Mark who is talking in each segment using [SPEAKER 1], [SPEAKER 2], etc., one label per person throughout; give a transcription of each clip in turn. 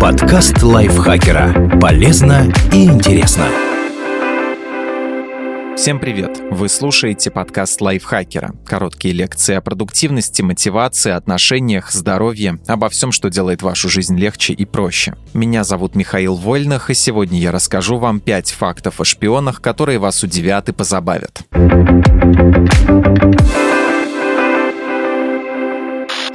[SPEAKER 1] Подкаст лайфхакера. Полезно и интересно.
[SPEAKER 2] Всем привет! Вы слушаете подкаст лайфхакера. Короткие лекции о продуктивности, мотивации, отношениях, здоровье, обо всем, что делает вашу жизнь легче и проще. Меня зовут Михаил Вольных, и сегодня я расскажу вам 5 фактов о шпионах, которые вас удивят и позабавят.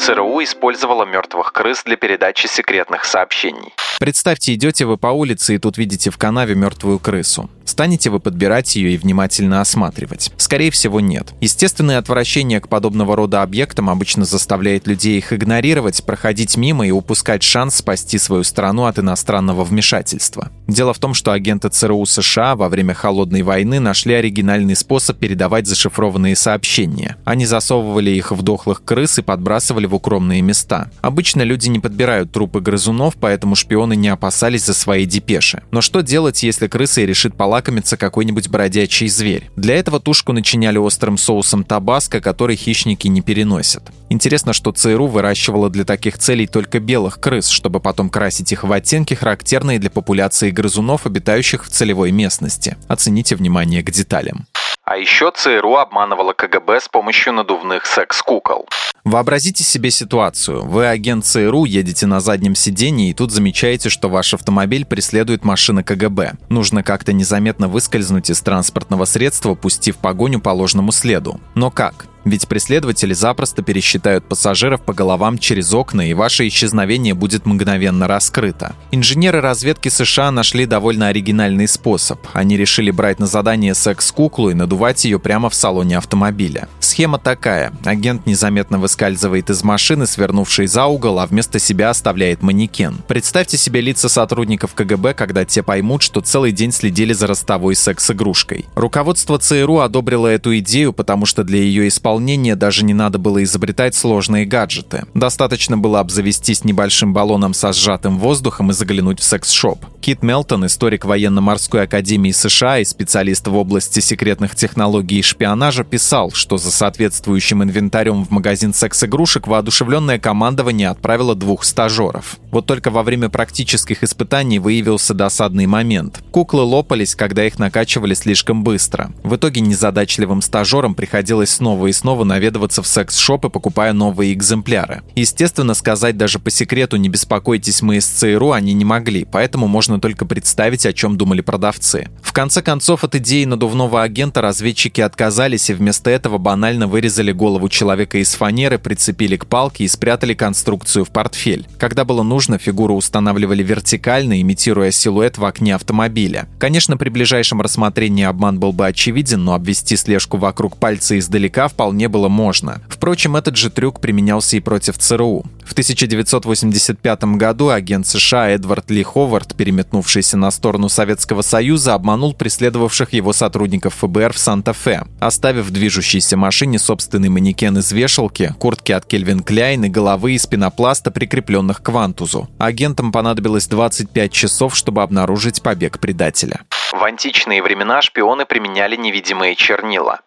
[SPEAKER 2] ЦРУ использовала мертвых крыс для передачи секретных сообщений. Представьте, идете вы по улице и тут видите в канаве мертвую крысу. Станете вы подбирать ее и внимательно осматривать? Скорее всего, нет. Естественное отвращение к подобного рода объектам обычно заставляет людей их игнорировать, проходить мимо и упускать шанс спасти свою страну от иностранного вмешательства. Дело в том, что агенты ЦРУ США во время Холодной войны нашли оригинальный способ передавать зашифрованные сообщения. Они засовывали их в дохлых крыс и подбрасывали в укромные места. Обычно люди не подбирают трупы грызунов, поэтому шпионы не опасались за свои депеши. Но что делать, если крыса решит полакомиться какой-нибудь бродячий зверь? Для этого тушку начиняли острым соусом табаско, который хищники не переносят. Интересно, что ЦРУ выращивала для таких целей только белых крыс, чтобы потом красить их в оттенки, характерные для популяции грызунов, обитающих в целевой местности. Оцените внимание к деталям. А еще ЦРУ обманывала КГБ с помощью надувных секс-кукол. Вообразите себе ситуацию. Вы агент ЦРУ, едете на заднем сидении и тут замечаете, что ваш автомобиль преследует машина КГБ. Нужно как-то незаметно выскользнуть из транспортного средства, пустив погоню по ложному следу. Но как? Ведь преследователи запросто пересчитают пассажиров по головам через окна, и ваше исчезновение будет мгновенно раскрыто. Инженеры разведки США нашли довольно оригинальный способ. Они решили брать на задание секс-куклу и надувать ее прямо в салоне автомобиля. Схема такая. Агент незаметно выскальзывает из машины, свернувшей за угол, а вместо себя оставляет манекен. Представьте себе лица сотрудников КГБ, когда те поймут, что целый день следили за ростовой секс-игрушкой. Руководство ЦРУ одобрило эту идею, потому что для ее исполнения даже не надо было изобретать сложные гаджеты. Достаточно было обзавестись небольшим баллоном со сжатым воздухом и заглянуть в секс-шоп. Кит Мелтон, историк военно-морской академии США и специалист в области секретных технологий и шпионажа, писал, что за соответствующим инвентарем в магазин секс-игрушек воодушевленное командование отправило двух стажеров. Вот только во время практических испытаний выявился досадный момент. Куклы лопались, когда их накачивали слишком быстро. В итоге незадачливым стажерам приходилось снова и снова наведываться в секс-шопы, покупая новые экземпляры. Естественно, сказать даже по секрету «не беспокойтесь, мы из ЦРУ» они не могли, поэтому можно только представить, о чем думали продавцы. В конце концов, от идеи надувного агента разведчики отказались и вместо этого банально вырезали голову человека из фанеры, прицепили к палке и спрятали конструкцию в портфель. Когда было нужно, фигуру устанавливали вертикально, имитируя силуэт в окне автомобиля. Конечно, при ближайшем рассмотрении обман был бы очевиден, но обвести слежку вокруг пальца издалека вполне было можно. Впрочем, этот же трюк применялся и против ЦРУ. В 1985 году агент США Эдвард Ли Ховард, переметнувшийся на сторону Советского Союза, обманул преследовавших его сотрудников ФБР в Санта-Фе, оставив в движущейся машине собственный манекен из вешалки, куртки от Кельвин Кляйн и головы из пенопласта, прикрепленных к вантузу. Агентам понадобилось 25 часов, чтобы обнаружить побег предателя. В античные времена шпионы применяли невидимые чернила.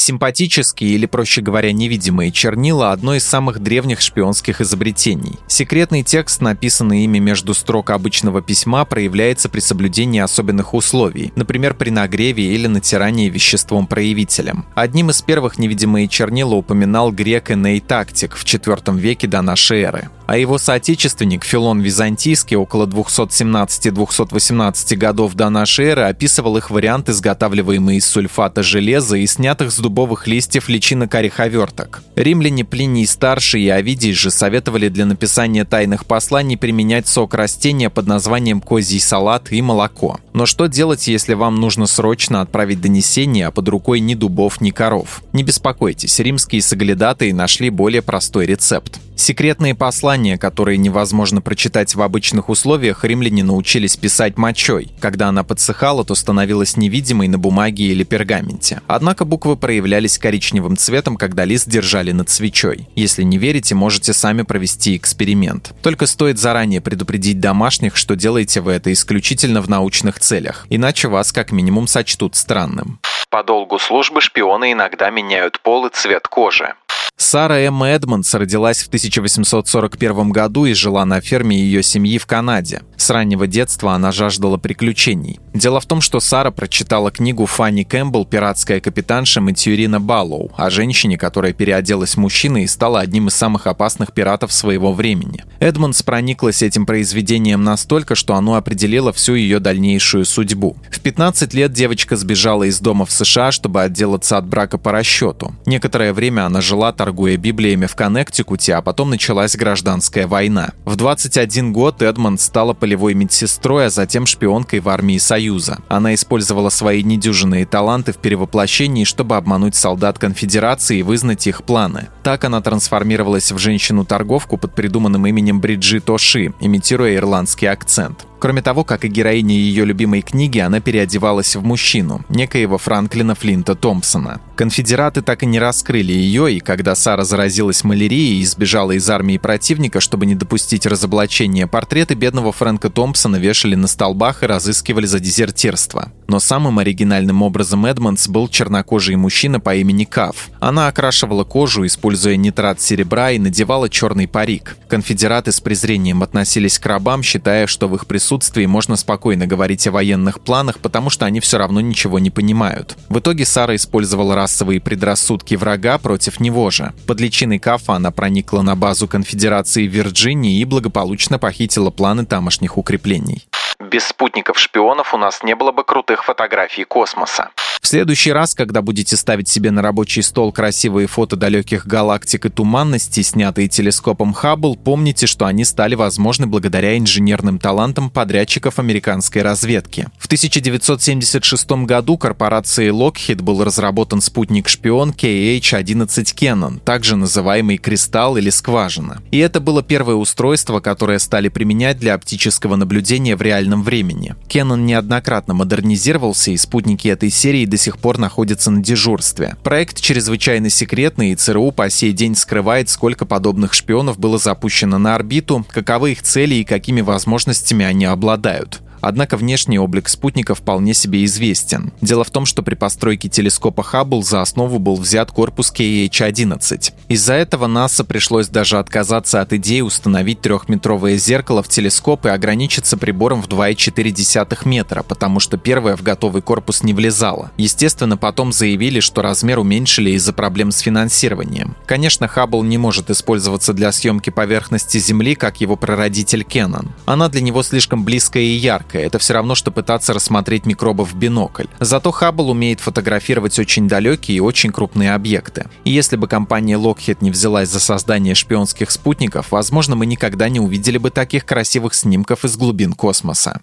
[SPEAKER 2] Симпатические или, проще говоря, невидимые чернила – одно из самых древних шпионских изобретений. Секретный текст, написанный ими между строк обычного письма, проявляется при соблюдении особенных условий, например, при нагреве или натирании веществом-проявителем. Одним из первых невидимые чернила упоминал грек Эней Тактик в IV веке до нашей эры а его соотечественник Филон Византийский около 217-218 годов до нашей эры описывал их вариант, изготавливаемый из сульфата железа и снятых с дубовых листьев личинок ореховерток. Римляне Плиний Старший и Овидий же советовали для написания тайных посланий применять сок растения под названием козий салат и молоко. Но что делать, если вам нужно срочно отправить донесение, а под рукой ни дубов, ни коров? Не беспокойтесь, римские соглядатые нашли более простой рецепт. Секретные послания, которые невозможно прочитать в обычных условиях, римляне научились писать мочой. Когда она подсыхала, то становилась невидимой на бумаге или пергаменте. Однако буквы проявлялись коричневым цветом, когда лист держали над свечой. Если не верите, можете сами провести эксперимент. Только стоит заранее предупредить домашних, что делаете вы это исключительно в научных целях, иначе вас как минимум сочтут странным. По долгу службы шпионы иногда меняют пол и цвет кожи. Сара Эмма Эдмондс родилась в 1841 году и жила на ферме ее семьи в Канаде. С раннего детства она жаждала приключений. Дело в том, что Сара прочитала книгу Фанни Кэмпбелл «Пиратская капитанша» Матьюрина Баллоу о женщине, которая переоделась мужчиной и стала одним из самых опасных пиратов своего времени. Эдмондс прониклась этим произведением настолько, что оно определило всю ее дальнейшую судьбу. В 15 лет девочка сбежала из дома в США, чтобы отделаться от брака по расчету. Некоторое время она жила торговля торгуя Библиями в Коннектикуте, а потом началась гражданская война. В 21 год Эдмонд стала полевой медсестрой, а затем шпионкой в армии Союза. Она использовала свои недюжинные таланты в перевоплощении, чтобы обмануть солдат конфедерации и вызнать их планы. Так она трансформировалась в женщину-торговку под придуманным именем Бриджит Оши, имитируя ирландский акцент. Кроме того, как и героиня ее любимой книги, она переодевалась в мужчину, некоего Франклина Флинта Томпсона. Конфедераты так и не раскрыли ее, и когда Сара заразилась малярией и сбежала из армии противника, чтобы не допустить разоблачения, портреты бедного Фрэнка Томпсона вешали на столбах и разыскивали за дезертирство. Но самым оригинальным образом Эдмондс был чернокожий мужчина по имени Каф. Она окрашивала кожу, используя нитрат серебра, и надевала черный парик. Конфедераты с презрением относились к рабам, считая, что в их присутствии присутствии можно спокойно говорить о военных планах, потому что они все равно ничего не понимают. В итоге Сара использовала расовые предрассудки врага против него же. Под личиной Кафа она проникла на базу конфедерации Вирджинии и благополучно похитила планы тамошних укреплений.
[SPEAKER 3] Без спутников-шпионов у нас не было бы крутых фотографий космоса.
[SPEAKER 2] В следующий раз, когда будете ставить себе на рабочий стол красивые фото далеких галактик и туманностей, снятые телескопом Хаббл, помните, что они стали возможны благодаря инженерным талантам подрядчиков американской разведки. В 1976 году корпорацией Lockheed был разработан спутник-шпион KH-11 Canon, также называемый «Кристалл» или «Скважина». И это было первое устройство, которое стали применять для оптического наблюдения в реальном времени. Canon неоднократно модернизировался, и спутники этой серии до сих пор находится на дежурстве. Проект чрезвычайно секретный, и ЦРУ по сей день скрывает, сколько подобных шпионов было запущено на орбиту, каковы их цели и какими возможностями они обладают. Однако внешний облик спутника вполне себе известен. Дело в том, что при постройке телескопа Хаббл за основу был взят корпус KH-11. Из-за этого НАСА пришлось даже отказаться от идеи установить трехметровое зеркало в телескоп и ограничиться прибором в 2,4 метра, потому что первое в готовый корпус не влезало. Естественно, потом заявили, что размер уменьшили из-за проблем с финансированием. Конечно, Хаббл не может использоваться для съемки поверхности Земли, как его прародитель Кеннон. Она для него слишком близкая и яркая, яркое. Это все равно, что пытаться рассмотреть микробов в бинокль. Зато Хаббл умеет фотографировать очень далекие и очень крупные объекты. И если бы компания Lockheed не взялась за создание шпионских спутников, возможно, мы никогда не увидели бы таких красивых снимков из глубин космоса.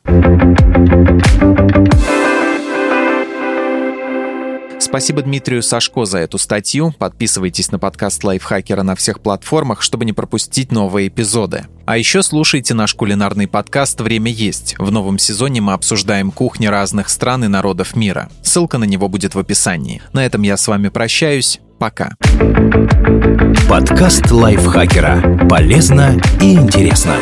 [SPEAKER 2] Спасибо Дмитрию Сашко за эту статью. Подписывайтесь на подкаст Лайфхакера на всех платформах, чтобы не пропустить новые эпизоды. А еще слушайте наш кулинарный подкаст «Время есть». В новом сезоне мы обсуждаем кухни разных стран и народов мира. Ссылка на него будет в описании. На этом я с вами прощаюсь. Пока.
[SPEAKER 1] Подкаст Лайфхакера. Полезно и интересно.